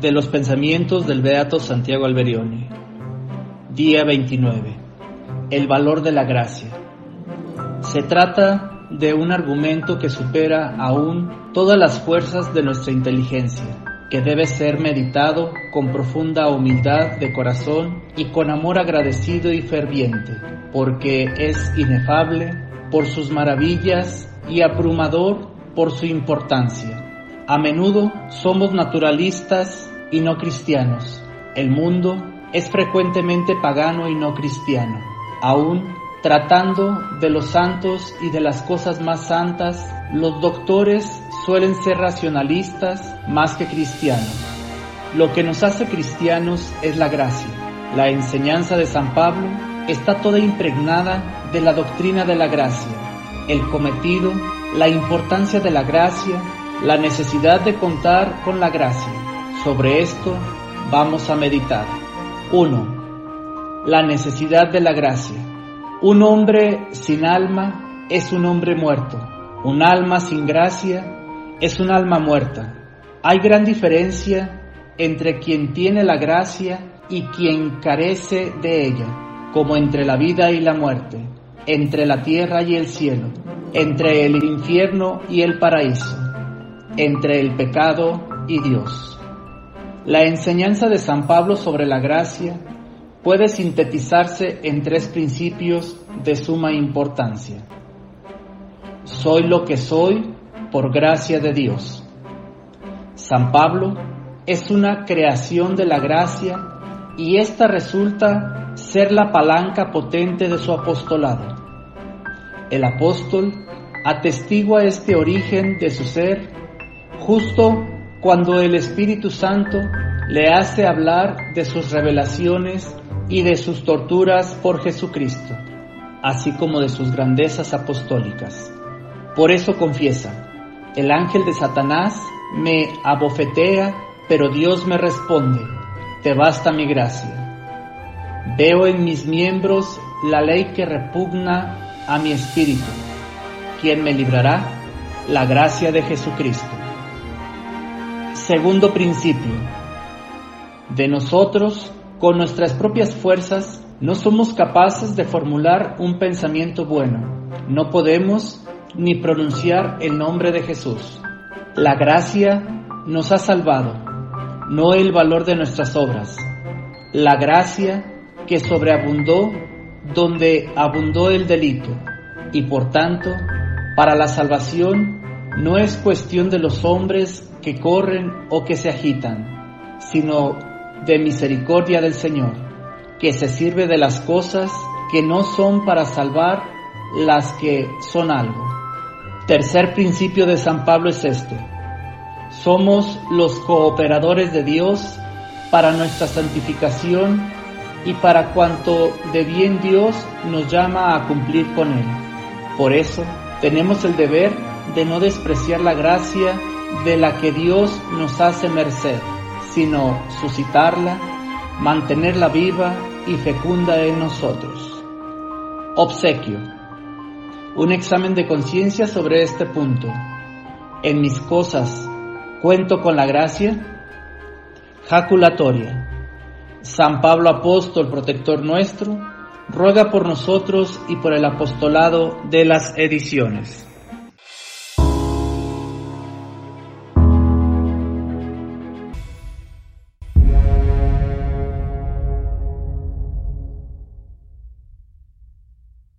de los pensamientos del Beato Santiago Alberione. Día 29. El valor de la gracia. Se trata de un argumento que supera aún todas las fuerzas de nuestra inteligencia, que debe ser meditado con profunda humildad de corazón y con amor agradecido y ferviente, porque es inefable por sus maravillas y abrumador por su importancia. A menudo somos naturalistas y no cristianos. El mundo es frecuentemente pagano y no cristiano. Aún tratando de los santos y de las cosas más santas, los doctores suelen ser racionalistas más que cristianos. Lo que nos hace cristianos es la gracia. La enseñanza de San Pablo está toda impregnada de la doctrina de la gracia, el cometido, la importancia de la gracia, la necesidad de contar con la gracia. Sobre esto vamos a meditar. 1. La necesidad de la gracia. Un hombre sin alma es un hombre muerto. Un alma sin gracia es un alma muerta. Hay gran diferencia entre quien tiene la gracia y quien carece de ella, como entre la vida y la muerte, entre la tierra y el cielo, entre el infierno y el paraíso entre el pecado y Dios. La enseñanza de San Pablo sobre la gracia puede sintetizarse en tres principios de suma importancia. Soy lo que soy por gracia de Dios. San Pablo es una creación de la gracia y esta resulta ser la palanca potente de su apostolado. El apóstol atestigua este origen de su ser justo cuando el Espíritu Santo le hace hablar de sus revelaciones y de sus torturas por Jesucristo, así como de sus grandezas apostólicas. Por eso confiesa, el ángel de Satanás me abofetea, pero Dios me responde, te basta mi gracia. Veo en mis miembros la ley que repugna a mi espíritu. ¿Quién me librará? La gracia de Jesucristo. Segundo principio. De nosotros, con nuestras propias fuerzas, no somos capaces de formular un pensamiento bueno. No podemos ni pronunciar el nombre de Jesús. La gracia nos ha salvado, no el valor de nuestras obras. La gracia que sobreabundó donde abundó el delito y por tanto, para la salvación no es cuestión de los hombres que corren o que se agitan, sino de misericordia del Señor, que se sirve de las cosas que no son para salvar las que son algo. Tercer principio de San Pablo es este. Somos los cooperadores de Dios para nuestra santificación y para cuanto de bien Dios nos llama a cumplir con Él. Por eso tenemos el deber de no despreciar la gracia de la que Dios nos hace merced, sino suscitarla, mantenerla viva y fecunda en nosotros. Obsequio. Un examen de conciencia sobre este punto. En mis cosas, ¿cuento con la gracia? Jaculatoria. San Pablo Apóstol, protector nuestro, ruega por nosotros y por el apostolado de las ediciones.